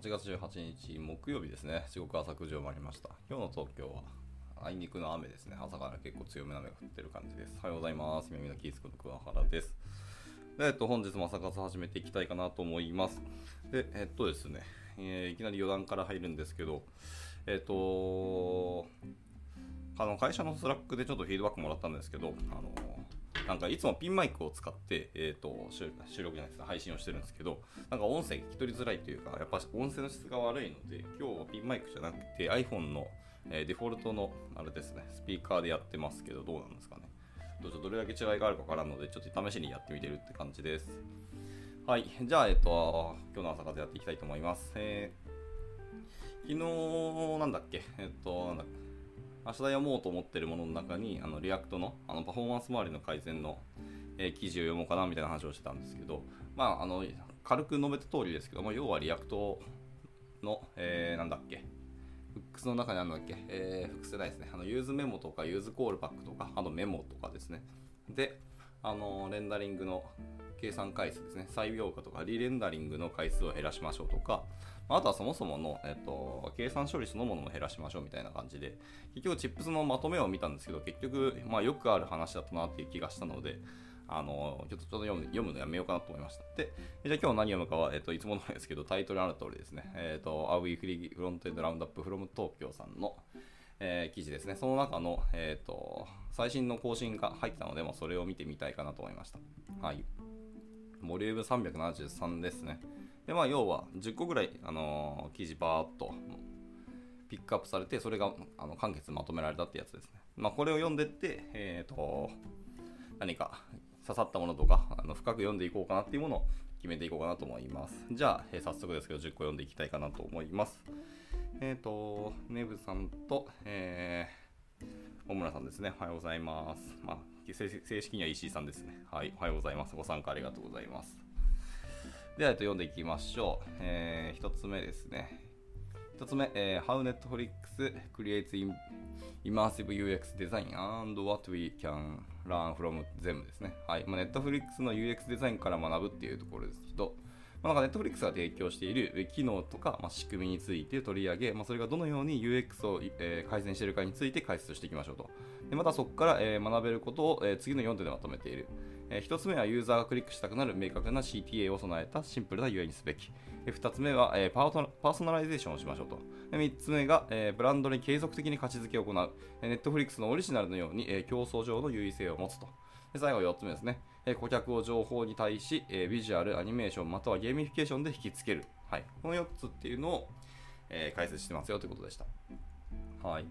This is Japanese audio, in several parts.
8月18日木曜日ですね。時刻朝9時を回りました。今日の東京はあいにくの雨ですね。朝から結構強めの雨が降ってる感じです。おはようございます。ゆめみのキースこと桑原です。えっと、本日も朝活始めていきたいかなと思います。で、えっとですね、えーいきなり余談から入るんですけど、えっと、あの会社の Slack でちょっとフィードバックもらったんですけど、あのなんかいつもピンマイクを使って、えー、と収録じゃないですか。配信をしてるんですけどなんか音声聞き取りづらいというかやっぱ音声の質が悪いので今日はピンマイクじゃなくて iPhone の、えーデフォルトのあれですねスピーカーでやってますけどどうなんですかね。どどれだけ違いがあるかわからんのでちょっと試しにやってみてるって感じです。はい。じゃあえっ、と今日の朝活やっていきたいと思います、えー昨日なんだっけ？えっ、となんだっけ？明日読もうと思ってるものの中にあの React のあのパフォーマンス周りの改善の、え記事を読もうかなみたいな話をしてたんですけど、まあ、あの軽く述べた通りですけども要は React の、えーなんだっけ Hooks の中にあるんだっけ、えー Hooks じゃないですね。あの useMemo とか useCallback とかあと memo とかですね。であのレンダリングの計算回数ですね再描画とかリレンダリングの回数を減らしましょうとかあとはそもそもの、えっと、計算処理そのものも減らしましょうみたいな感じで結局 Tips のまとめを見たんですけど結局、まあ、よくある話だったなっていう気がしたのであのちょっとちょっと読む読むのやめようかなと思いました。で、じゃあ今日何読むかは、えっと、いつものですけど、タイトルある通りですね、えっと、A Weekly Frontend Roundup from 東京さんの、えー記事ですね。その中の、えっと、最新の更新が入ったので、まあ、それを見てみたいかなと思いました。はい。ボリューム373ですね。で、まあ、要は10個ぐらい、あのー記事バーっとピックアップされて、それがあの簡潔まとめられたってやつですね。まあ、これを読んでって、えっ、と、何か刺さったものとか、あの深く読んでいこうかなっていうものを決めていこうかなと思います。じゃあ、えー早速ですけど、10個読んでいきたいかなと思います。えっ、と、ネブさんと、えー、小村さんですね。おはようございます。まあ、正正式には石井さんですね。はい、おはようございます。ご参加ありがとうございます。では、えっと読んでいきましょう。えー、一つ目ですね。一つ目、えー How Netflix creates im- immersive UX design and what we can learn from them ですね。はい。まあ、Netflix の UX デザインから学ぶっていうところですけど、まあ、なんか Netflix が提供している機能とか、まあ、仕組みについて取り上げ、まあ、それがどのように UX を、え改善しているかについて解説していきましょうと。でまたそこから、え学べることを、え次の4点でまとめている。え1つ目はユーザーがクリックしたくなる明確な CTA を備えたシンプルな UI にすべき。2つ目は、えパーソナライゼーションをしましょうと。3つ目が、えブランドに継続的に価値づけを行う。えー Netflix のオリジナルのように、え競争上の優位性を持つと。で最後4つ目ですね。え顧客を情報に対し、えビジュアル、アニメーション、またはゲーミフィケーションで引きつける。はい、この4つっていうのを、え解説してますよということでした。はい。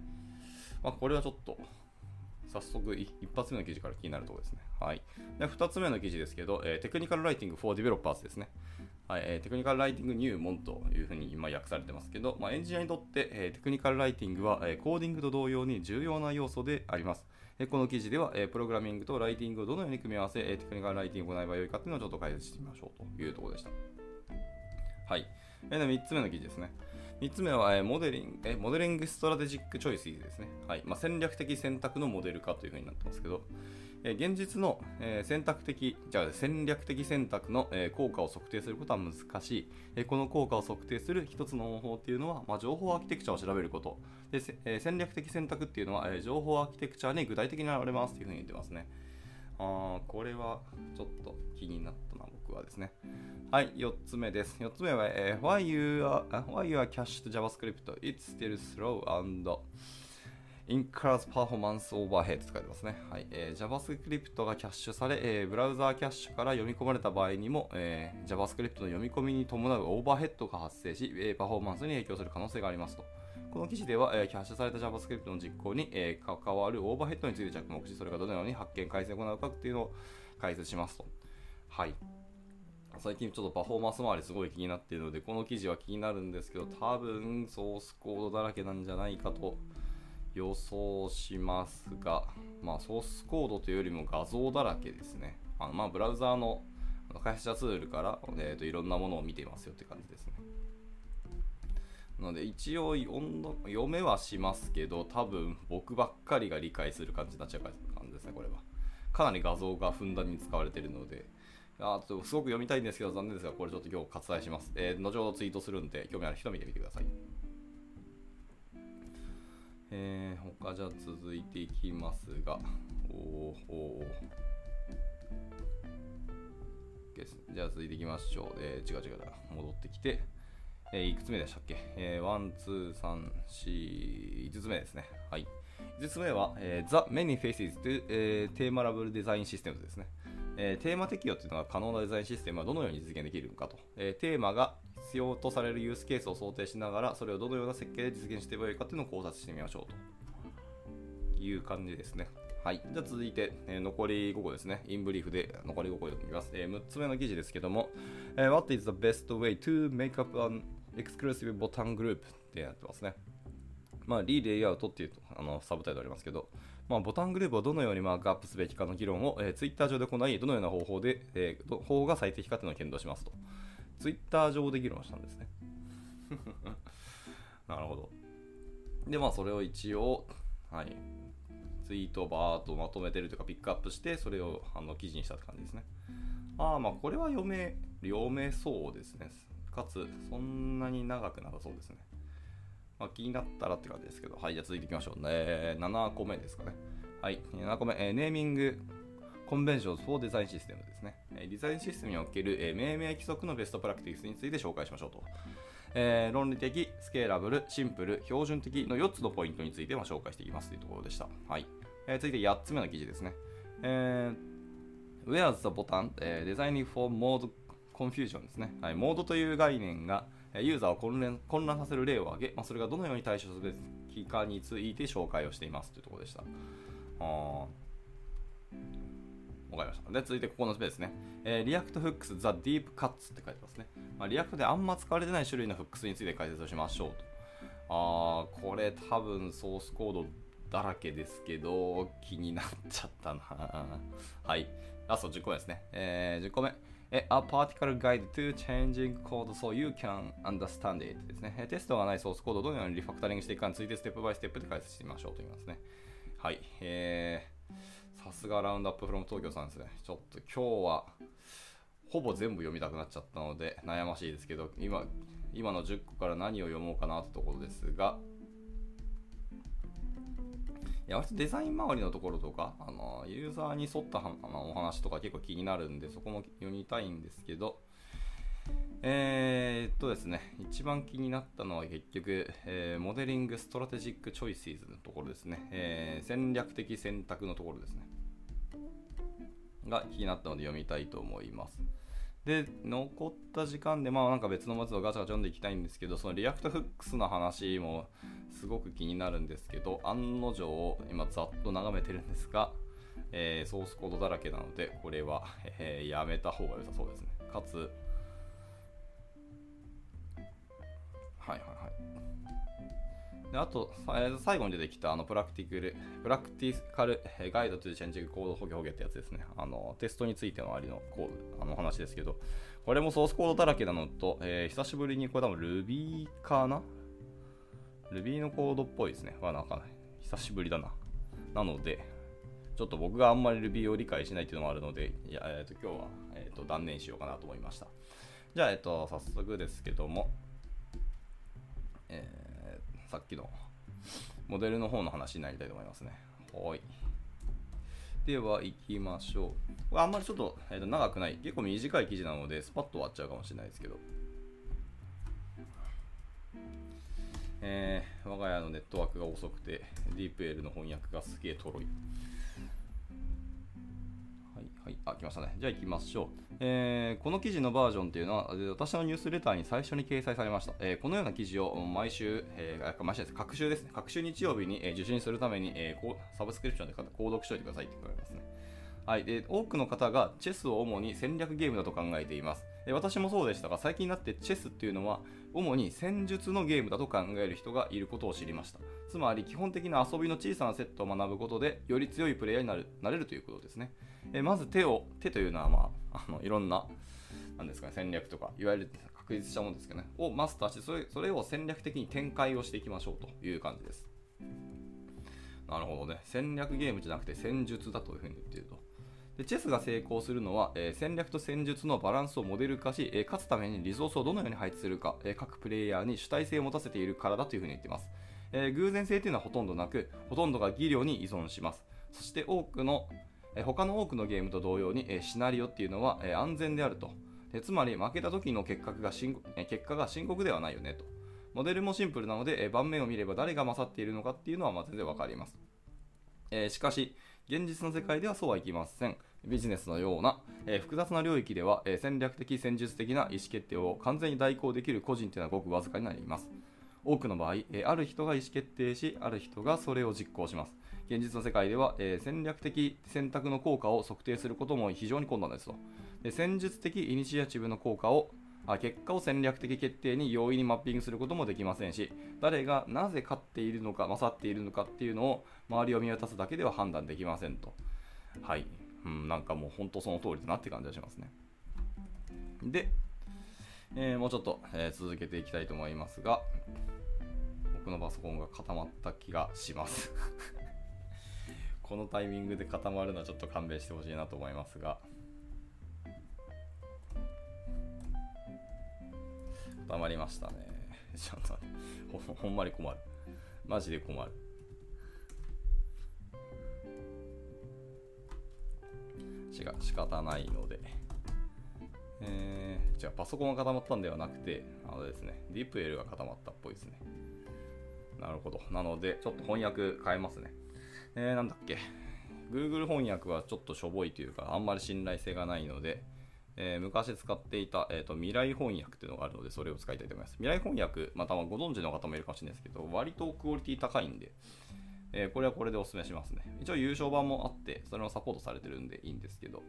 まあ、これはちょっと、早速い一発目の記事から気になるところですね。はい。で2つ目の記事ですけど、えーテクニカルライティング for Developers ですね。はいえーテクニカルライティング入門というふうに今訳されてますけど、まあ、エンジニアにとって、えーテクニカルライティングは、えーコーディングと同様に重要な要素であります。えーこの記事では、えプログラミングとライティングをどのように組み合わせ、えーテクニカルライティングを行えばよいかというのをちょっと解説してみましょうというところでした。はい。えーで3つ目の記事ですね。3つ目は、えモデリング、えモデリングストラテジックチョイスですね。はいまあ、戦略的選択のモデル化というふうになってますけど、現実の、選択的、じゃあ戦略的選択の、効果を測定することは難しい。この効果を測定する一つの方法っていうのは、まあ、情報アーキテクチャを調べること。で、戦略的選択っていうのは、情報アーキテクチャに具体的に現れますというふうに言ってますね。あこれはちょっと気になったな、僕はですね。はい、4つ目です。4つ目は、えー why, you are, why you are cached JavaScript? It's still slow and incurs performance overhead って書いてますね。はいえー JavaScript がキャッシュされ、えーブラウザーキャッシュから読み込まれた場合にも、えー JavaScript の読み込みに伴うオーバーヘッドが発生し、えーパフォーマンスに影響する可能性がありますと。この記事では、えキャッシュされた JavaScript の実行に、え関わるオーバーヘッドについて着目し、それがどのように発見改善を行うかっていうのを解説しますと。はい。最近ちょっとパフォーマンス周りすごい気になっているので、この記事は気になるんですけど、多分ソースコードだらけなんじゃないかと予想しますが、まあソースコードというよりも画像だらけですね。あのまあブラウザーの開発者ツールから、えー、といろんなものを見ていますよって感じですね。なので一応読めはしますけど、多分僕ばっかりが理解する感じになっちゃう感じですね、これは。かなり画像がふんだんに使われているので、あとすごく読みたいんですけど、残念ですが、これちょっと今日割愛します。えー、後ほどツイートするんで、興味ある人見てみてください。えー、他じゃあ続いていきますが、おおじゃあ続いていきましょう。えー、違う違う、戻ってきて、えー、いくつ目でしたっけ？えー、1、2、3、4、5つ目ですね。はい。5つ目は、えー、The Many Faces to、えー、テーマラブルデザインシステムですね。えー、テーマ適用というのが可能なデザインシステムはどのように実現できるのかと、えー、テーマが必要とされるユースケースを想定しながらそれをどのような設計で実現していけばいいかというのを考察してみましょうという感じですね。はい。じゃあ続いて、えー、残り5個ですね。インブリーフで残り5個読みます。えー、6つ目の記事ですけども、えー、What is the best way to make up an exclusive button group? ってやってますね。まあ、リーレイアウトっていうあのサブタイトルありますけど、まあ、ボタングループをどのようにマークアップすべきかの議論を、えー、ツイッター上で行い、どのような方法で、えー、方法が最適かというのを検討しますと。ツイッター上で議論したんですね。なるほど。で、まあ、それを一応、はい、ツイートをバーっとまとめてるというか、ピックアップして、それをあの記事にしたって感じですね。ああ、まあ、これは読め、読めそうですね。かつ、そんなに長くなさそうですね。まあ、気になったらって感じですけど、はい、じゃあ続いていきましょうね。7個目ですかね。はい、7個目、えー、ネーミングコンベンションをデザインシステムですね。デザインシステムにおける、え、命名規則のベストプラクティスについて紹介しましょうと。えー、論理的、スケーラブル、シンプル、標準的の4つのポイントについてま紹介していきますというところでした。はい。えー、続いて8つ目の記事ですね。えー、Where's the button?、えー、Designing for Mode Confusion ですね。はい、モードという概念がユーザーを混乱混乱させる例を挙げ、まあ、それがどのように対処すべきかについて紹介をしていますというところでした。あわかりました。で、続いてここのスペースね。えー、React Hooks The Deep Cuts って書いてますね。まあ、 React であんま使われてない種類の Hooks について解説をしましょうと。あー、これ多分ソースコードだらけですけど、気になっちゃったな。はい。ラスト10個目ですね。えー、10個目。A practical guide to changing code so you can understand it ですね。テストがないソースコードをどのようにリファクタリングしていくかについてステップバイステップで解説してみましょうと言いますね。はい。えー、さすが Roundup from 東京さんですね。ちょっと今日はほぼ全部読みたくなっちゃったので悩ましいですけど、今、今の10個から何を読もうかなってところですが、いや割とデザイン周りのところとか、あのユーザーに沿ったあのお話とか結構気になるんで、そこも読みたいんですけど、えー、っとですね、一番気になったのは結局、えー、 Modeling Strategic Choices のところですね、えー、戦略的選択のところですね。が気になったので読みたいと思います。で、残った時間で、まあなんか別のやつをガチャガチャ読んでいきたいんですけど、その React Hooks の話もすごく気になるんですけど、案の定を、今ざっと眺めてるんですが、えー、ソースコードだらけなので、これは、えー、やめた方が良さそうですね。かつ、はいはいはい。であと、最後に出てきたあの Practical、プラクティカルガイドというチェンジングコードホゲホゲってやつですね。あのテストについてのありのコードあの話ですけど、これもソースコードだらけなのと、えー、久しぶりにこれ多分 Ruby かな ?Ruby のコードっぽいですね。まあなんか、久しぶりだな。なので、ちょっと僕があんまり Ruby を理解しないっていうのもあるので、いやえー、と今日は、えー、と断念しようかなと思いました。じゃあ、えっ、と、早速ですけども、えーさっきのモデルの方の話になりたいと思いますね。はい。では、行きましょう。あんまりちょっと,、えー、と長くない、結構短い記事なので、スパッと終わっちゃうかもしれないですけど。えー、我が家のネットワークが遅くて、DeepL の翻訳がすげえとろい。はい、あ、来ましたね。じゃあ行きましょう。えー、この記事のバージョンっていうのは、私のニュースレターに最初に掲載されました。えー、このような記事を毎週、えー、毎週です。各週ですね。各週日曜日に、え受信するために、えサブスクリプションで購読しておいてくださいって言われますね。はい、で多くの方がチェスを主に戦略ゲームだと考えています。私もそうでしたが、最近になってチェスっていうのは主に戦術のゲームだと考える人がいることを知りました。つまり基本的な遊びの小さなセットを学ぶことでより強いプレイヤーになるなれるということですね。えまず手を、手というのは、まあ、あのいろんな、なんですかね、戦略とか、いわゆる確立したものですけどね、をマスターして、それそれを戦略的に展開をしていきましょうという感じです。なるほどね。戦略ゲームじゃなくて戦術だというふうに言っていると。でチェスが成功するのは、えー戦略と戦術のバランスをモデル化し、えー勝つためにリソースをどのように配置するか、えー各プレイヤーに主体性を持たせているからだというふうに言っています。え偶然性というのはほとんどなく、ほとんどが技量に依存します。そして多くの、え他の多くのゲームと同様に、えシナリオっていうのは、え安全であると。でつまり負けた時の結果が深刻え結果が深刻ではないよねと。モデルもシンプルなので、え盤面を見れば誰が勝っているのかっていうのはま全然わかります。えしかし、現実の世界ではそうはいきません。ビジネスのような、えー複雑な領域では、えー戦略的、戦術的な意思決定を完全に代行できる個人というのはごくわずかになります。多くの場合、えーある人が意思決定し、ある人がそれを実行します。現実の世界では、え戦略的選択の効果を測定することも非常に困難ですと。で戦術的イニシアチブの効果をあ結果を戦略的決定に容易にマッピングすることもできませんし誰がなぜ勝っているのか勝っているのかっていうのを周りを見渡すだけでは判断できませんとはい、うん、なんかもう本当その通りだなって感じがしますねで、えーもうちょっと、えー続けていきたいと思いますが僕のパソコンが固まった気がします このタイミングで固まるのはちょっと勘弁してほしいなと思いますが固まりましたね。ちょっと待ってほほんまに困る。マジで困る。違う、仕方ないので。えー、じゃあパソコンが固まったんではなくて、あのですね、ディープエルが固まったっぽいですね。なるほど。なので、ちょっと翻訳変えますね。えー、なんだっけ。Google 翻訳はちょっとしょぼいというか、あんまり信頼性がないので、えー昔使っていた、えーと未来翻訳っていうのがあるので、それを使いたいと思います。未来翻訳、またご存知の方もいるかもしれないですけど、割とクオリティ高いんで、えーこれはこれでお勧めしますね。一応優勝版もあって、それもサポートされてるんでいいんですけど。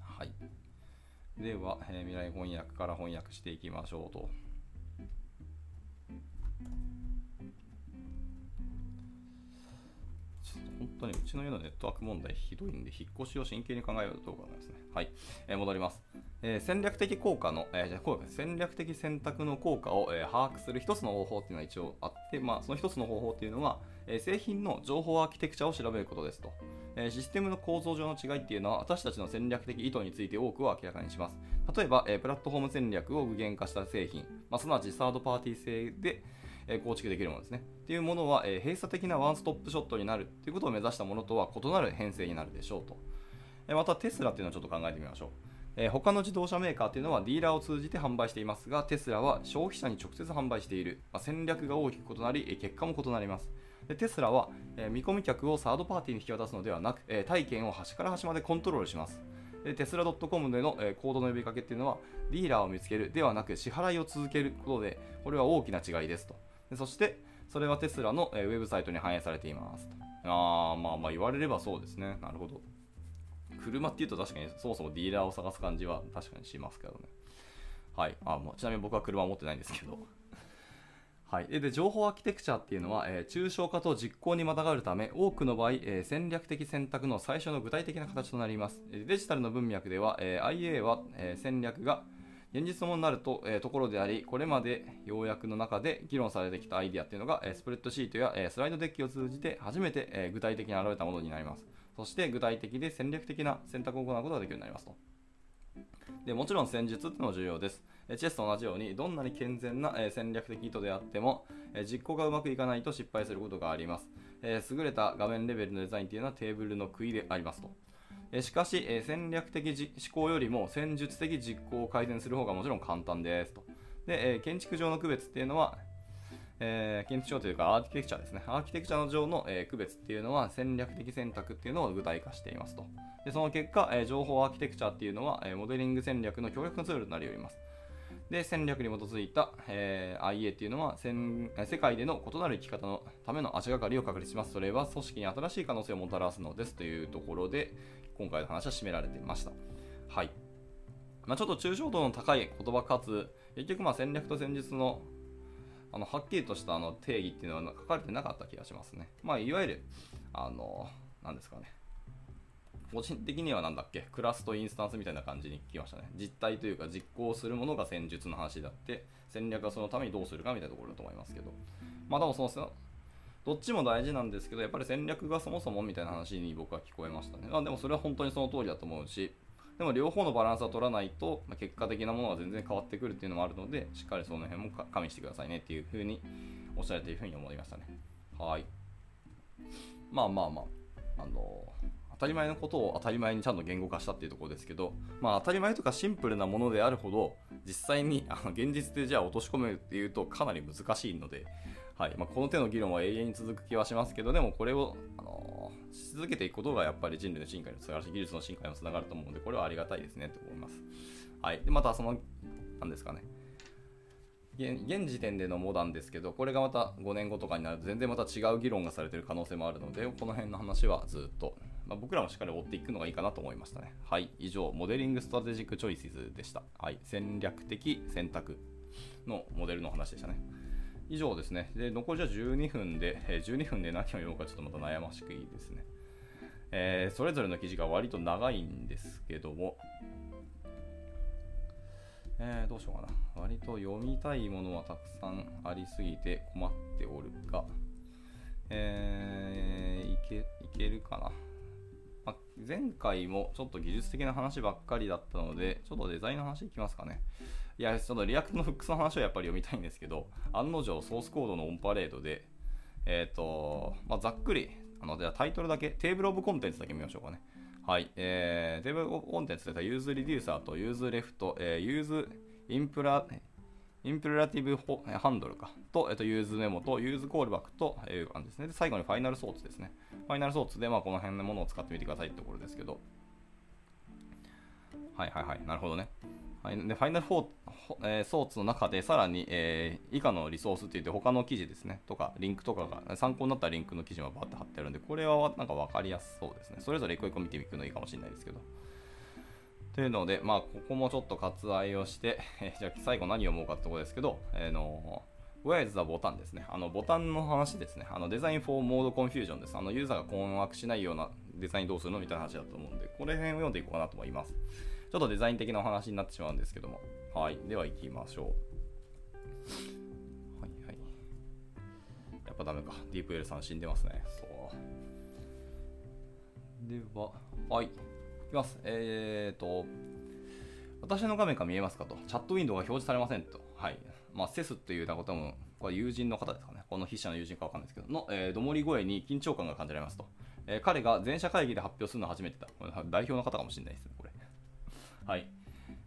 はい。では、えー未来翻訳から翻訳していきましょうと。ちょっと本当にうちの家のネットワーク問題ひどいんで、引っ越しを真剣に考えようとどうかなんですね。はい、えー戻ります。えー戦略的効果の、えーじゃあ効果戦略的選択の効果を、え把握する一つの方法っていうのは一応あって、まあ、その一つの方法っていうのは、え製品の情報アーキテクチャを調べることですと。えシステムの構造上の違いっていうのは私たちの戦略的意図について多くを明らかにします。例えば、えプラットフォーム戦略を具現化した製品、まあ、すなわちサードパーティー製で、え構築できるものですね。っていうものは、え閉鎖的なワンストップショットになるっていうことを目指したものとは異なる編成になるでしょうと。えまたテスラっていうのをちょっと考えてみましょう。え他の自動車メーカーというのはディーラーを通じて販売していますが、テスラは消費者に直接販売している。まあ戦略が大きく異なり、結果も異なります。でテスラは、えー見込み客をサードパーティーに引き渡すのではなく、えー体験を端から端までコントロールします。でテスラ .com での、えーコードの呼びかけっていうのは、ディーラーを見つけるではなく支払いを続けることで、これは大きな違いですと。でそして、それはテスラの、えーウェブサイトに反映されていますと。あーまあまあ言われればそうですね。なるほど。車っていうと確かにそもそもディーラーを探す感じは確かにしますけどね。はい。あま、ちなみに僕は車を持ってないんですけど。はい、で情報アーキテクチャっていうのは、えー抽象化と実行にまたがるため多くの場合、えー戦略的選択の最初の具体的な形となります。デジタルの文脈では、えー IA は、え戦略が現実のものになると、えところでありこれまで要約の中で議論されてきたアイデアっていうのが、えスプレッドシートや、えスライドデッキを通じて初めて、え具体的に現れたものになります。そして具体的で戦略的な選択を行うことができるようになりますと。でもちろん戦術っていうのも重要です。チェスと同じように、どんなに健全な戦略的意図であっても、実行がうまくいかないと失敗することがあります。優れた画面レベルのデザインというのはテーブルの杭でありますと。しかし、戦略的思考よりも戦術的実行を改善する方がもちろん簡単ですと。で、建築上の区別っていうのは、え建築上というかアーキテクチャですね。アーキテクチャの上の、え区別っていうのは戦略的選択っていうのを具体化していますと。でその結果、え情報アーキテクチャっていうのは、えモデリング戦略の強力なツールとなり得ます。で、戦略に基づいた、えー IA っていうのは世界での異なる生き方のための足がかりを確立します。それは組織に新しい可能性をもたらすのですというところで、今回の話は締められていました。はい。まあ、ちょっと抽象度の高い言葉かつ、結局まあ戦略と戦術のあのはっきりとしたあの定義っていうのは書かれてなかった気がしますね。まあ、いわゆる、あの、なんですかね。個人的にはなんだっけ、クラスとインスタンスみたいな感じに聞きましたね。実態というか実行するものが戦術の話であって、戦略はそのためにどうするかみたいなところだと思いますけど。まあでもその、どっちも大事なんですけど、やっぱり戦略がそもそもみたいな話に僕は聞こえましたね。あでもそれは本当にその通りだと思うし、でも両方のバランスを取らないと、まあ、結果的なものが全然変わってくるっていうのもあるので、しっかりその辺も加味してくださいねっていうふうにおっしゃれているふうに思いましたね。はい。まあまあまあ、あの当たり前のことを当たり前にちゃんと言語化したっていうところですけど、まあ、当たり前とかシンプルなものであるほど実際にあの現実でじゃあ落とし込めるっていうとかなり難しいので、はい。まあ、この手の議論は永遠に続く気はしますけどでもこれを、あのー、し続けていくことがやっぱり人類の進化につながるし技術の進化にもつながると思うのでこれはありがたいですねと思います。はい、でまたその何ですかね。現時点でのモダンですけどこれがまた5年後とかになると全然また違う議論がされてる可能性もあるのでこの辺の話はずっと、まあ、僕らもしっかり追っていくのがいいかなと思いましたね。はい以上 Modeling Strategic Choices でした。はい戦略的選択のモデルの話でしたね。以上ですね。で残りじゃ12分で、え12分で何を読むかちょっとまた悩ましくいいですね。えー、それぞれの記事が割と長いんですけども、えー、どうしようかな。割と読みたいものはたくさんありすぎて困っておるが、えー、いけ、いけるかな。前回もちょっと技術的な話ばっかりだったので、ちょっとデザインの話いきますかね。いや、ちょっと React の Hooks の話はやっぱり読みたいんですけど、案の定ソースコードのオンパレードで、えっ、ー、と、まあ、ざっくり、あの、じゃあタイトルだけ、 Table of Contents だけ見ましょうかね。はい。えー、 Table of Contents で useReducer と useRef と、えー、 use Impera、Imperative Handle かと、えっと、 useMemo と useCallback という感じですね。で、最後に Final Thoughts ですね。 Final Thoughts で、まあ、この辺のものを使ってみてくださいってところですけど。はいはいはい。なるほどね。はい、で Final Thou、えー、 Thoughts の中でさらに、えー、以下のリソースって言って他の記事ですねとかリンクとかが参考になったリンクの記事がバッて貼ってあるんでこれはなんか分かりやすそうですねそれぞれ一個一個見ていくのいいかもしれないですけどというのでまあここもちょっと割愛をして、えー、じゃあ最後何を思うかってところですけど、えー、の Where is the ボタンですね。あのボタンの話ですね。あのデザイン for mode confusion です。あのユーザーが困惑しないようなデザインどうするのみたいな話だと思うんで、これ辺を読んでいこうかなと思います。ちょっとデザイン的なお話になってしまうんですけども。はい。では行きましょう。はいはい。やっぱダメか。ディープ L さん死んでますね。そう。では、はい。きます。えーと、私の画面から見えますかと。チャットウィンドウが表示されませんと。はい。まあ、セスっていうようなことも、これ友人の方ですかね。この筆者の友人かわかんないですけど、の、えー、どもり声に緊張感が感じられますと。えー、彼が全社会議で発表するのは初めてだ。これ代表の方かもしれないですね、これ。はい。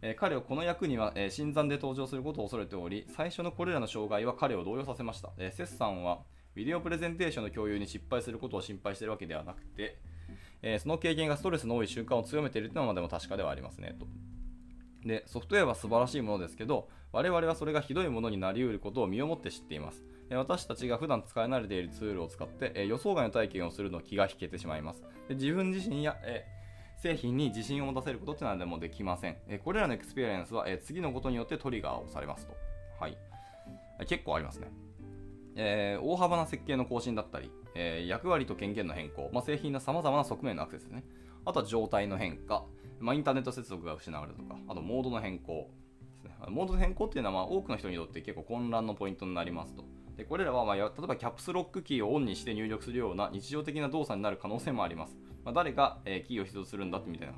えー、彼をこの役には、えー、新参で登場することを恐れており、最初のこれらの障害は彼を動揺させました。えー、セスさんは、ビデオプレゼンテーションの共有に失敗することを心配しているわけではなくて、えその経験がストレスの多い習慣を強めているというのはでも確かではありますねと。で、ソフトウェアは素晴らしいものですけど、我々はそれがひどいものになりうることを身をもって知っています。私たちが普段使い慣れているツールを使って、え予想外の体験をするの気が引けてしまいます。で自分自身や、え製品に自信を持たせることってのはでもできません。えこれらのエクスペリエンスは、え次のことによってトリガーをされますと。はい。結構ありますね。えー、大幅な設計の更新だったり、えー、役割と権限の変更、まあ、製品の様々な側面のアクセスですね。あとは状態の変化、まあ、インターネット接続が失われるとか、あとモードの変更ですね。モードの変更っていうのはまあ多くの人にとって結構混乱のポイントになりますと。でこれらは、まあ、例えばキャプスロックキーをオンにして入力するような日常的な動作になる可能性もあります。まあ、誰が、えー、キーを必要とするんだってみたいな。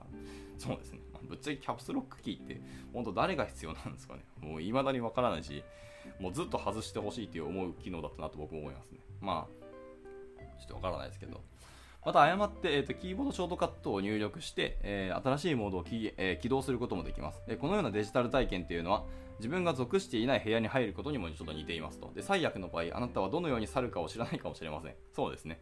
そうですね。ぶっちゃけキャプスロックキーって、本当誰が必要なんですかね。もう未だにわからないし、もうずっと外してほしいっていう思う機能だったなと僕も思いますね。まあ、ちょっとわからないですけど。また誤って、えーと、キーボードショートカットを入力して、えー、新しいモードをき、えー、起動することもできますで。このようなデジタル体験っていうのは、自分が属していない部屋に入ることにもちょっと似ていますと。で最悪の場合、あなたはどのように去るかを知らないかもしれません。そうですね。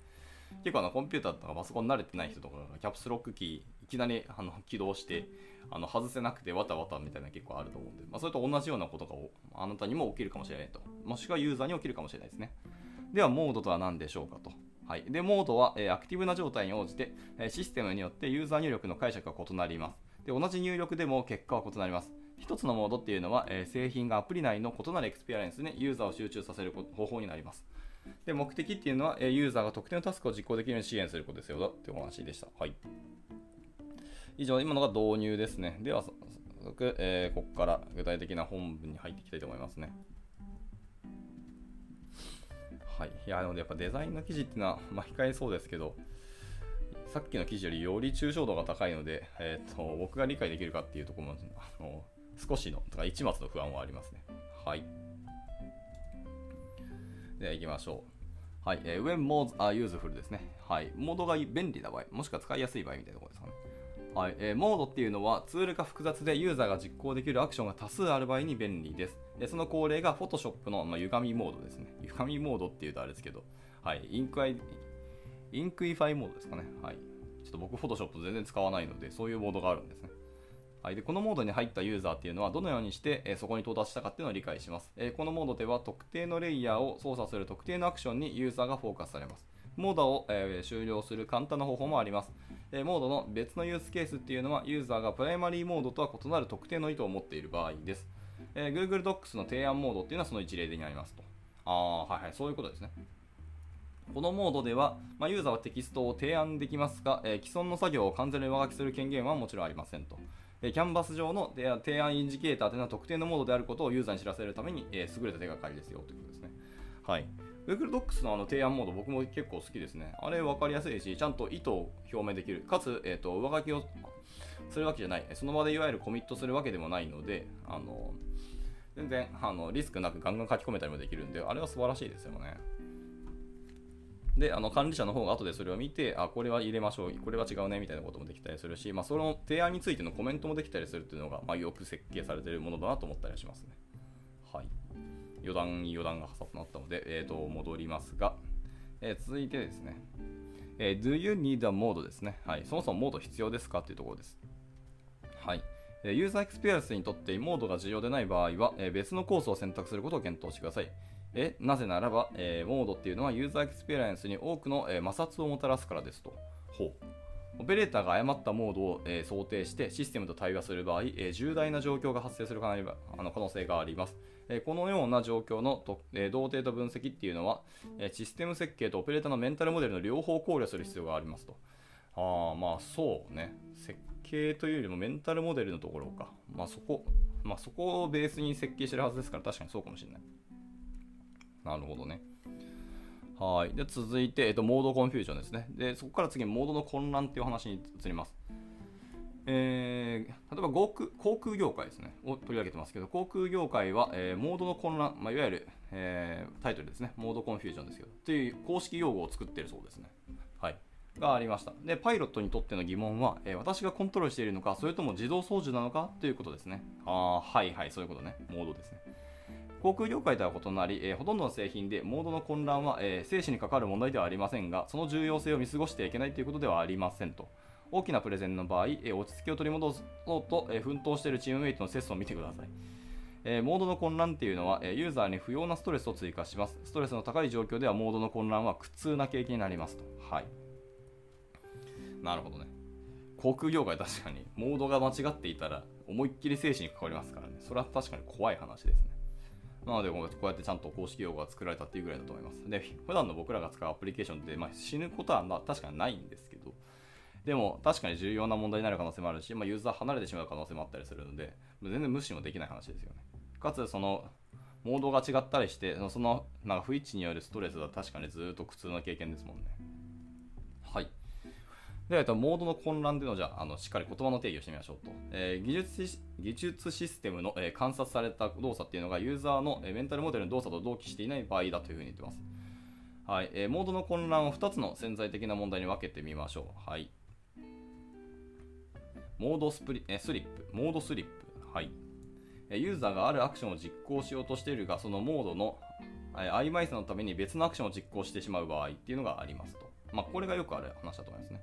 結構あのコンピューターとかパソコン慣れてない人とかキャプスロックキーいきなりあの起動してあの外せなくてわたわたみたいな結構あると思うんで、まあ、それと同じようなことがあなたにも起きるかもしれないと。もしくはユーザーに起きるかもしれないですね。では、モードとは何でしょうかと。はい、でモードは、え、アクティブな状態に応じて、え、システムによってユーザー入力の解釈が異なります。で同じ入力でも結果は異なります。一つのモードっていうのは、え、製品がアプリ内の異なるエクスペリエンスにユーザーを集中させる方法になります。で目的っていうのは、え、ユーザーが特定のタスクを実行できるように支援することですよというお話でした。はい、以上、今のが導入ですね。では、早速、えー、ここから具体的な本文に入っていきたいと思いますね。い。や、なのでやっぱデザインの記事っていうのは、まあ、控えそうですけど、さっきの記事よりより抽象度が高いので、えーと、僕が理解できるかっていうところもあの少しの、とか一末の不安はありますね。はい。では行きましょう。はい。えー、when modes are useful ですね。はい。モードが便利な場合、もしくは使いやすい場合みたいなところですかね。はい。えー、モードっていうのはツールが複雑でユーザーが実行できるアクションが多数ある場合に便利です。でその好例が Photoshop の、まあ、歪みモードですね。歪みモードっていうとあれですけど、はい。 Liqui、Liquify モードですかね。はい。ちょっと僕、Photoshop 全然使わないので、そういうモードがあるんですね。はい、でこのモードに入ったユーザーっていうのはどのようにして、えそこに到達したかっていうのを理解します、えこのモードでは特定のレイヤーを操作する特定のアクションにユーザーがフォーカスされますモードを、え終了する簡単な方法もあります、えモードの別のユースケースっていうのはユーザーがプライマリーモードとは異なる特定の意図を持っている場合です、え Google Docs の提案モードっていうのはその一例になりますとああはいはいそういうことですねこのモードでは、まあ、ユーザーはテキストを提案できますが、えー、既存の作業を完全に上書きする権限はもちろんありませんと。えー、キャンバス上の提案インジケーターというのは特定のモードであることをユーザーに知らせるために、えー、優れた手がかりですよということですね。はい。Google Docs のあの提案モード、僕も結構好きですね。あれ分かりやすいし、ちゃんと意図を表明できる。かつ、えーと、上書きをするわけじゃない。その場でいわゆるコミットするわけでもないので、あの全然あのリスクなくガンガン書き込めたりもできるんで、あれは素晴らしいですよね。で、あの管理者の方が後でそれを見て、あ、これは入れましょう、これは違うねみたいなこともできたりするし、まあ、その提案についてのコメントもできたりするっていうのが、まあ、よく設計されているものだなと思ったりしますね。余談余談が挟まったので、えー、と戻りますが、えー、続いてですね、えー、Do you need a mode ですね。はい。そもそもモード必要ですかっていうところです。はい。ユーザーエクスペリエンスにとってモードが重要でない場合は、え別のコースを選択することを検討してください。えなぜならば、えー、モードっていうのはユーザーエクスペリエンスに多くの、えー、摩擦をもたらすからですと。ほうオペレーターが誤ったモードを、えー、想定してシステムと対話する場合、えー、重大な状況が発生する可能性があります。えー、このような状況のと、え同定と分析っていうのは、えシステム設計とオペレーターのメンタルモデルの両方を考慮する必要がありますと。ああ、まあそうね。設計というよりもメンタルモデルのところか。まあそこ、まあそこをベースに設計してるはずですから確かにそうかもしれない。なるほどね。はい。で、続いて、えっと、 mode confusion ですね。で、そこから次、モードの混乱っていう話に移ります。えー、例えば航空航空業界ですね、を取り上げてますけど、航空業界は、えー、モードの混乱、まあ、いわゆる、えー、タイトルですね、 mode confusion ですけど、という公式用語を作っているそうですね。はい。がありました。で、パイロットにとっての疑問は、え、私がコントロールしているのか、それとも自動操縦なのかということですね。ああ、はいはい、そういうことね。モードですね。航空業界とは異なり、えー、ほとんどの製品でモードの混乱は、えー、生死に関わる問題ではありませんが、その重要性を見過ごしてはいけないということではありませんと。大きなプレゼンの場合、え、落ち着きを取り戻そうと、え奮闘しているチームメイトのセスを見てください。えモードの混乱っていうのは、えユーザーに不要なストレスを追加します。ストレスの高い状況ではモードの混乱は苦痛な経験になりますと。はい。なるほどね。航空業界確かに、モードが間違っていたら、思いっきり生死に関わりますからね。それは確かに怖い話ですね。なので、こうやってちゃんと公式用語が作られたっていうぐらいだと思います。で、普段の僕らが使うアプリケーションって、まあ、死ぬことは確かにないんですけど、でも確かに重要な問題になる可能性もあるし、まあ、ユーザー離れてしまう可能性もあったりするので、全然無視もできない話ですよね。かつ、その、モードが違ったりして、そのなんか不一致によるストレスは確かにずっと苦痛な経験ですもんね。は。えっと、モードの混乱というのをじゃあ、あのしっかり言葉の定義をしてみましょうと。えー、技術技術システムの、えー、観察された動作っていうのがユーザーの、え、メンタルモデルの動作と同期していない場合だというふうに言ってます。はい。えー、モードの混乱を2つの潜在的な問題に分けてみましょう。はい。モードスプリ、えスリップ、モードスリップ。はい。ユーザーがあるアクションを実行しようとしているが、そのモードの曖昧さのために別のアクションを実行してしまう場合っていうのがありますと。まあ、これがよくある話だと思いますね。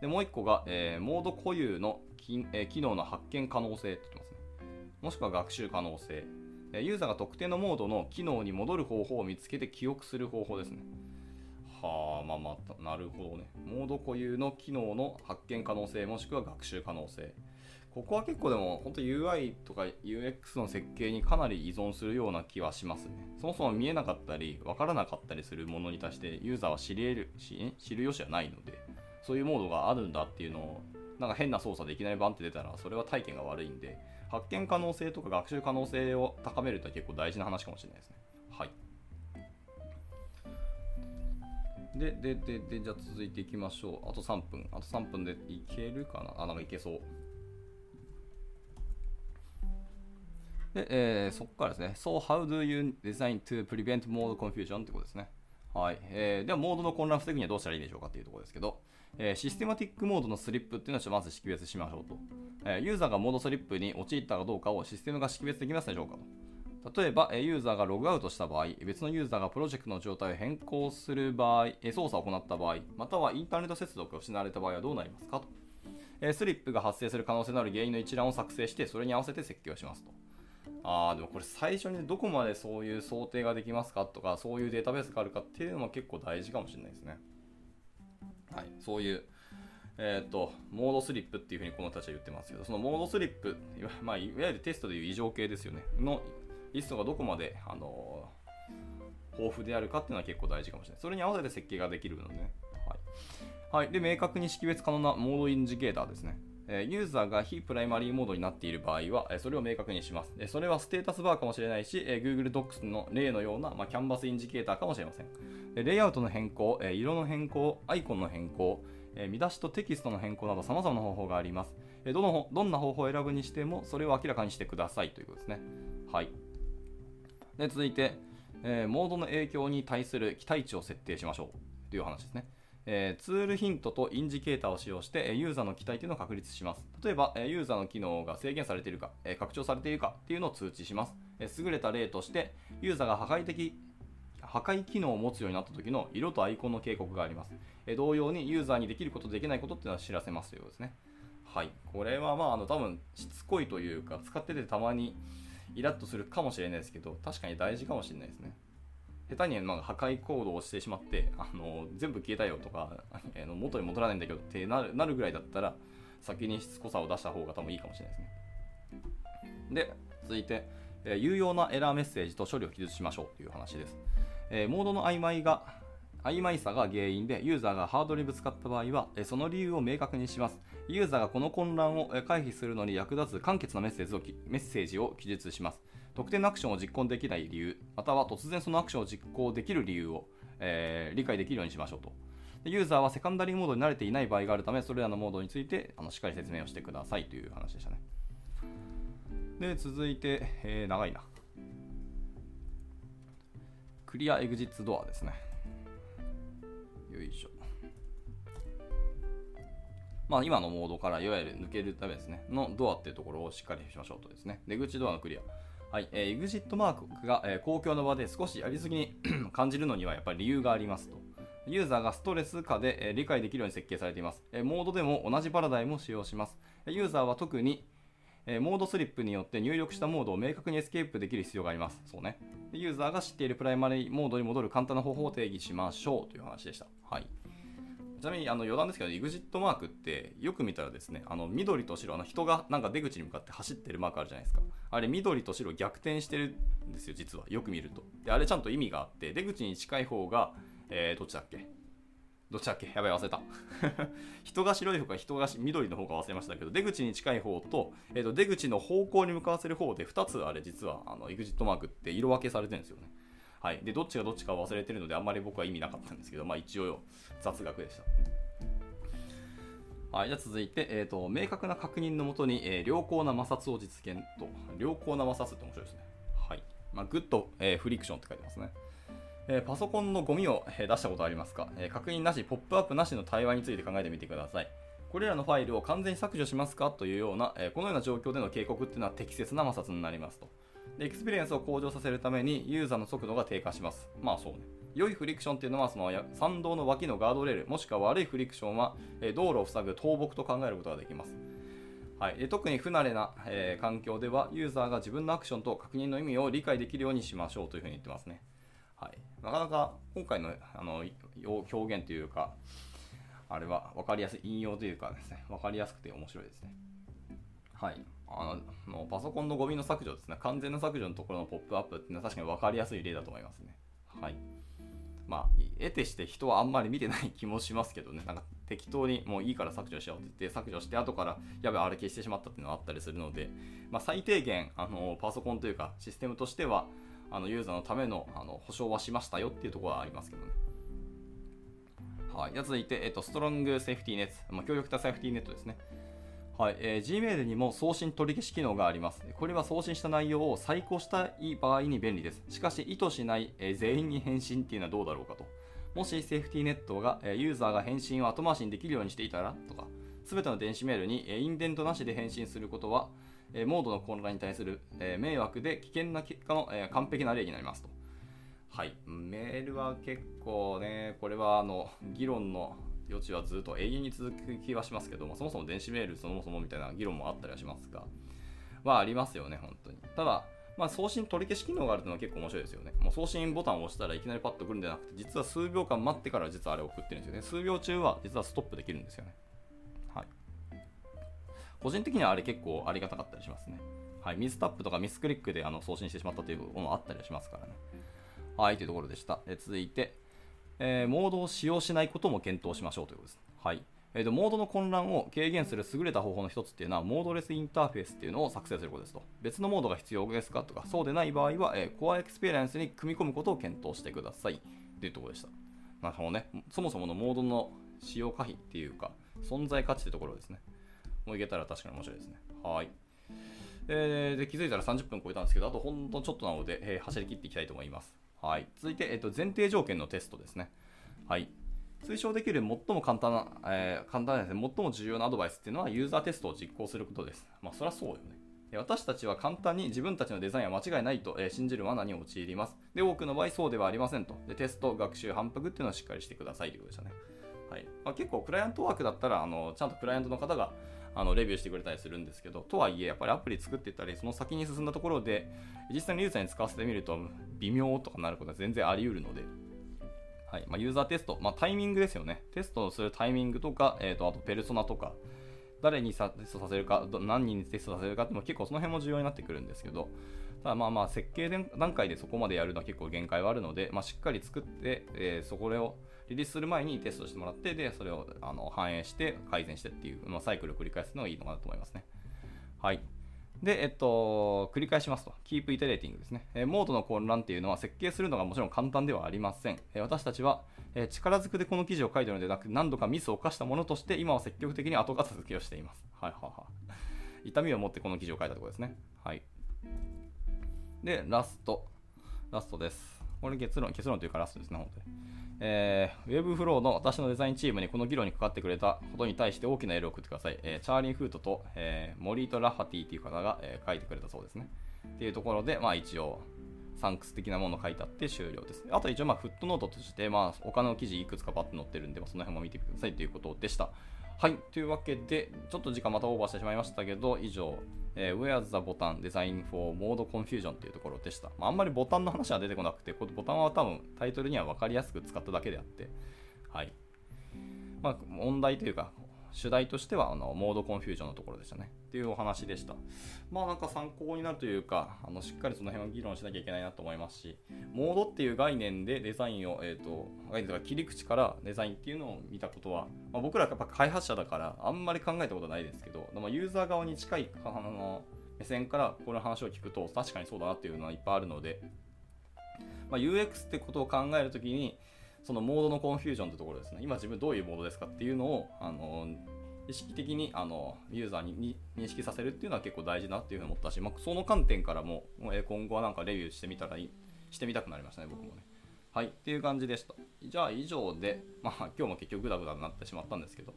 でもう1個が、えー、モード固有のき、えー、機能の発見可能性って言ってますね。もしくは学習可能性。ユーザーが特定のモードの機能に戻る方法を見つけて記憶する方法ですね。はあ、まあまあ、なるほどね。モード固有の機能の発見可能性、もしくは学習可能性。ここは結構でも、本当 UI とか UX の設計にかなり依存するような気はしますね。そもそも見えなかったり、わからなかったりするものに対してユーザーは知り得るし、知る由はないので、そういうモードがあるんだっていうのを、なんか変な操作でいきなりバンって出たら、それは体験が悪いんで、発見可能性とか学習可能性を高めると結構大事な話かもしれないですね。はい。で、で、で、で、じゃあ続いていきましょう。あと3分。あと3分でいけるかな？あ、なんかいけそう。で、えー、そこからですね。So, how do you design to prevent mode confusion? ってことですね。はい。えー、では、モードの混乱を防ぐにはどうしたらいいでしょうかっていうところですけど、え、システマティックモードのスリップっていうのをまず識別しましょうと。え、ユーザーがモードスリップに陥ったかどうかをシステムが識別できますでしょうかと。例えば、ユーザーがログアウトした場合、別のユーザーがプロジェクトの状態を変更する場合、操作を行った場合、またはインターネット接続を失われた場合はどうなりますかと。スリップが発生する可能性のある原因の一覧を作成して、それに合わせて設計をしますと。ああ、でもこれ最初にどこまでそういう想定ができますかとか、そういうデータベースがあるかっていうのも結構大事かもしれないですね。はい、そういう、え、ー、と、モードスリップっていうふうにこの人たちは言ってますけど、そのモードスリップ、いわ,、まあ、いわゆるテストでいう異常系ですよね、のリストがどこまで、あのー、豊富であるかっていうのは結構大事かもしれない。それに合わせて設計ができるのね。はい。はい、で、明確に識別可能なモードインジケーターですね。ユーザーが非プライマリーモードになっている場合は、それを明確にします。それはステータスバーかもしれないし、Google Docs の例のような、ま、キャンバスインジケーターかもしれません。レイアウトの変更、色の変更、アイコンの変更、見出しとテキストの変更など様々な方法があります。どのどんな方法を選ぶにしても、それを明らかにしてくださいということですね。はい。で続いて、え、モードの影響に対する期待値を設定しましょうという話ですね。え、ツールヒントとインジケーターを使用して、ユーザーの期待というのを確立します。例えば、ユーザーの機能が制限されているか、拡張されているかっていうのを通知します。優れた例として、ユーザーが破壊的破壊機能を持つようになった時の色とアイコンの警告があります。同様にユーザーにできること、できないことっていうのは知らせますということですね。はい。これはまあ、あの、多分しつこいというか、使っててたまにイラッとするかもしれないですけど、確かに大事かもしれないですね。下手にまあ破壊行動をしてしまってあの全部消えたよとかあの元に戻らないんだけどってなるなるぐらいだったら先にしつこさを出した方が多分いいかもしれないですね。で、続いて、えー、有用なエラーメッセージと処理を記述しましょうという話です。えー、モードの曖昧が曖昧さが原因でユーザーがハードにぶつかった場合はえ、その理由を明確にします。ユーザーがこの混乱を回避するのに役立つ簡潔なメッセージをメッセージを記述します。特定のアクションを実行できない理由、または突然そのアクションを実行できる理由を、えー、理解できるようにしましょうと。ユーザーはセカンダリーモードに慣れていない場合があるため、それらのモードについてあのしっかり説明をしてくださいという話でしたね。で、続いて、えー、長いな。クリアエグジッツドアですね。よいしょ。まあ、今のモードからいわゆる抜けるためですね、のドアっていうところをしっかりしましょうとですね。出口ドアのクリア。はい、えー、 exit マークが、えー、公共の場で少しやりすぎに 感じるのにはやっぱり理由がありますと。ユーザーがストレス下で、えー、理解できるように設計されています、えー。モードでも同じパラダイムを使用します。ユーザーは特に、えー、 mode slip によって入力したモードを明確にエスケープできる必要があります。そうね。ユーザーが知っているプライマリーモードに戻る簡単な方法を定義しましょうという話でした。はい。ちなみにあの余談ですけど、EXIT マークってよく見たらですね、あの緑と白、あの人がなんか出口に向かって走ってるマークあるじゃないですか。あれ緑と白逆転してるんですよ、実は。よく見ると。で、あれちゃんと意味があって、出口に近い方が、えー、どっちだっけ？どっちだっけ？やばい忘れた。人が白い方か人が緑の方か忘れましたけど、出口に近い方と、えー、と出口の方向に向かわせる方で2つあれ実はあの EXIT マークって色分けされてるんですよね。はい。で、どっちがどっちか忘れてるので、あんまり僕は意味なかったんですけど、まあ一応雑学でした。はい、じゃあ続いて、えーと、明確な確認のもとに、えー、良好な摩擦を実現と、良好な摩擦って面白いですね。はい。まあ、 good、えー、 friction って書いてますね。えー、パソコンのゴミを、え出したことありますか、え確認なし、ポップアップなしの対話について考えてみてください。これらのファイルを完全に削除しますか？というような、えこのような状況での警告っていうのは適切な摩擦になりますと。でエクスペリエンスを向上させるためにユーザーの速度が低下します。まあそうね。良い friction っていうのはその山道の脇のガードレール、もしくは悪い friction は道路を塞ぐ倒木と考えることができます。はい、で特に不慣れな、えー、環境ではユーザーが自分のアクションと確認の意味を理解できるようにしましょうというふうに言ってますね。はい、なかなか今回のあの表現というか、あれは分かりやすい、引用というかですね、分かりやすくて面白いですね。はい。あのパソコンのゴミの削除ですね、完全な削除のところのポップアップっていうのは確かに分かりやすい例だと思いますね。はい。まあ、得てして人はあんまり見てない気もしますけどね、なんか適当にもういいから削除しようって言って削除して後からやべあれ消してしまったっていうのがあったりするので、まあ、最低限あのパソコンというかシステムとしてはあのユーザーのためのあの保証はしましたよっていうところはありますけどね。はい、続いて、えっと、ストロングセーフティーネット、まあ、強力なセーフティーネットですね。はいえー、Gmail にも送信取り消し機能があります。これは送信した内容を再考したい場合に便利です。しかし、意図しない、えー、全員に返信っていうのはどうだろうかと。もしセーフティーネットが、えー、ユーザーが返信を後回しにできるようにしていたらとか、すべての電子メールに、え、インデントなしで返信することは、え、モードの混乱に対する、え、迷惑で危険な結果の、え、完璧な例になりますと。はい、メールは結構ね、これはあの議論の余地はずっと永遠に続く気はしますけども、そもそも電子メールそもそもみたいな議論もあったりはしますが、はありますよね、本当に。ただ、まあ、送信取り消し機能があるというのは結構面白いですよね。もう送信ボタンを押したらいきなりパッと来るんじゃなくて、実は数秒間待ってから実はあれ送ってるんですよね。数秒中は実はストップできるんですよね。はい。個人的にはあれ結構ありがたかったりしますね。はい。ミスタップとかミスクリックであの送信してしまったというものあったりはしますからね。はい、というところでした。え続いて、えー、モードを使用しないことも検討しましょうということです。はい。えーと、モードの混乱を軽減する優れた方法の一つっていうのは、モードレスインターフェースっていうのを作成することですと。別のモードが必要ですかとか、そうでない場合は、えー、コアエクスペリエンスに組み込むことを検討してください。というところでした。なるほどね。そもそものモードの使用可否っていうか、存在価値ってところですね。もういけたら確かに面白いですね。はい。えー、で気づいたら30分超えたんですけど、あとほんとちょっとなので、えー、走り切っていきたいと思います。はい、続いて、えっと、前提条件のテストですね。はい、推奨できる最も簡単な、えー、簡単ですね、最も重要なアドバイスっていうのはユーザーテストを実行することです。まあ、そりゃそうよね。私たちは簡単に自分たちのデザインは間違いないと、えー、信じる罠に陥ります。で、多くの場合そうではありませんと。で、テスト、学習、反復っていうのをしっかりしてくださいということでしたね。はいまあ、結構クライアントワークだったらあのちゃんとクライアントの方があのレビューしてくれたりするんですけどとはいえやっぱりアプリ作っていったりその先に進んだところで実際にユーザーに使わせてみると微妙とかなることは全然あり得るのではいまあ、ユーザーテスト、まあ、タイミングですよね。テストをするタイミングとか、えーと、あとペルソナとか、誰にテストさせるか、何人にテストさせるかっても結構その辺も重要になってくるんですけど、ただまあまあ設計段階でそこまでやるのは結構限界はあるので、まあ、しっかり作って、えー、そこをリリースする前にテストしてもらって、で、それをあの反映して改善してっていう、まあ、サイクルを繰り返すのがいいのかなと思いますね。はい。で、えっと、繰り返しますと。Keep Iterating ですね。えモードの混乱っていうのは設計するのがもちろん簡単ではありません。え私たちは、え力ずくでこの記事を書いてるのでなく、何度かミスを犯したものとして、今は積極的に後片付けをしています。はいはいはい。痛みを持ってこの記事を書いたところですね。はい。で、ラスト。ラストです。これ結論、結論というかラストですね、本当に。えー、 Webflow の私のデザインチームにこの議論にかかってくれたことに対して大きなエールを送ってください。えー、チャーリー・フートと、えー、モリート・ラファティという方が、えー、書いてくれたそうですね。っていうところで、まあ一応、サンクス的なものを書いてあって終了です。あと一応、まあ footnote として、まあ他の記事いくつかパッと載ってるんで、まあ、その辺も見てくださいということでした。はい。というわけで、ちょっと時間またオーバーしてしまいましたけど、以上、えー、Where's the Button Design for Mode Confusion というところでした。まあ、あんまりボタンの話は出てこなくて、このボタンは多分タイトルには分かりやすく使っただけであって、はい。まあ、問題というか、主題としてはあのモードコンフュージョンのところでしたね。っていうお話でした。まあなんか参考になるというか、あのしっかりその辺を議論しなきゃいけないなと思いますし、モードっていう概念でデザインを、えっ、ー、と、概念とか切り口からデザインっていうのを見たことは、まあ、僕らやっぱ開発者だからあんまり考えたことないですけど、まあ、ユーザー側に近いあの目線からこの話を聞くと確かにそうだなっていうのはいっぱいあるので、まあ、UX ってことを考えるときに、そのモードのコンフュージョンってところですね。今自分どういうモードですかっていうのを、あの意識的にあのユーザーに認識させるっていうのは結構大事なっていうふうに思ったし、まあ、その観点からも今後はなんかレビューしてみたらいいしてみたくなりましたね僕もね。はいっていう感じでした。じゃあ以上で、まあ、今日も結局グダグダになってしまったんですけど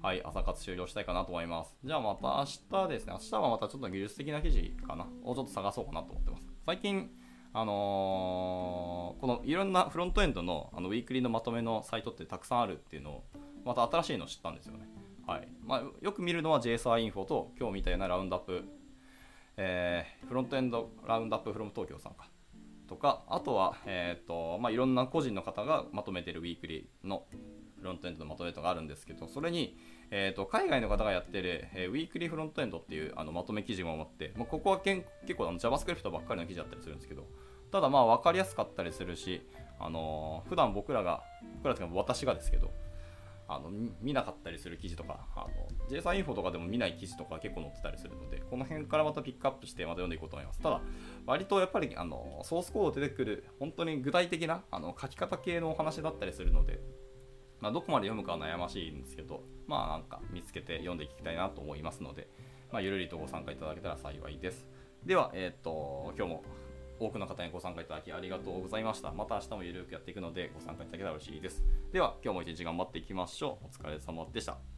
はい朝活終了したいかなと思います。じゃあまた明日ですね。明日はまたちょっと技術的な記事かな。をちょっと探そうかなと思ってます。最近あのー、このいろんなフロントエンドのあのウィークリーのまとめのサイトってたくさんあるっていうのをまた新しいのを知ったんですよね。はい。まあ、よく見るのは JSR インフォと今日見たようなラウンドアップ、えー、フロントエンドラウンドアップフロム東京さんか。とかあとは、えーとまあ、いろんな個人の方がまとめてるウィークリーのフロントエンドのまとめとかあるんですけどそれに、えーと、海外の方がやってる、えー、ウィークリーフロントエンドっていうあのまとめ記事も持って、まあ、ここはけん結構あの JavaScript ばっかりの記事だったりするんですけどただまあ分かりやすかったりするし、あのー、普段僕らが僕らというか私がですけどあの見なかったりする記事とか、あの JSON インフォとかでも見ない記事とか結構載ってたりするので、この辺からまたピックアップしてまた読んでいこうと思います。ただ、割とやっぱりあのソースコード出てくる、本当に具体的なあの書き方系のお話だったりするので、まあ、どこまで読むかは悩ましいんですけど、まあなんか見つけて読んでいきたいなと思いますので、まあ、ゆるりとご参加いただけたら幸いです。では、えっ、と、今日も多くの方にご参加いただきありがとうございました。また明日もゆるくやっていくのでご参加いただけたら嬉しいです。では、今日も一日頑張っていきましょう。お疲れ様でした。